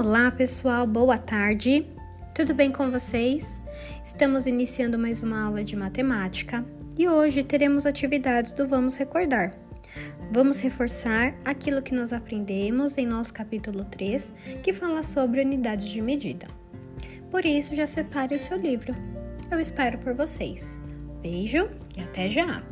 Olá, pessoal, boa tarde. Tudo bem com vocês? Estamos iniciando mais uma aula de matemática e hoje teremos atividades do Vamos Recordar. Vamos reforçar aquilo que nós aprendemos em nosso capítulo 3, que fala sobre unidades de medida. Por isso, já separe o seu livro. Eu espero por vocês. Beijo e até já!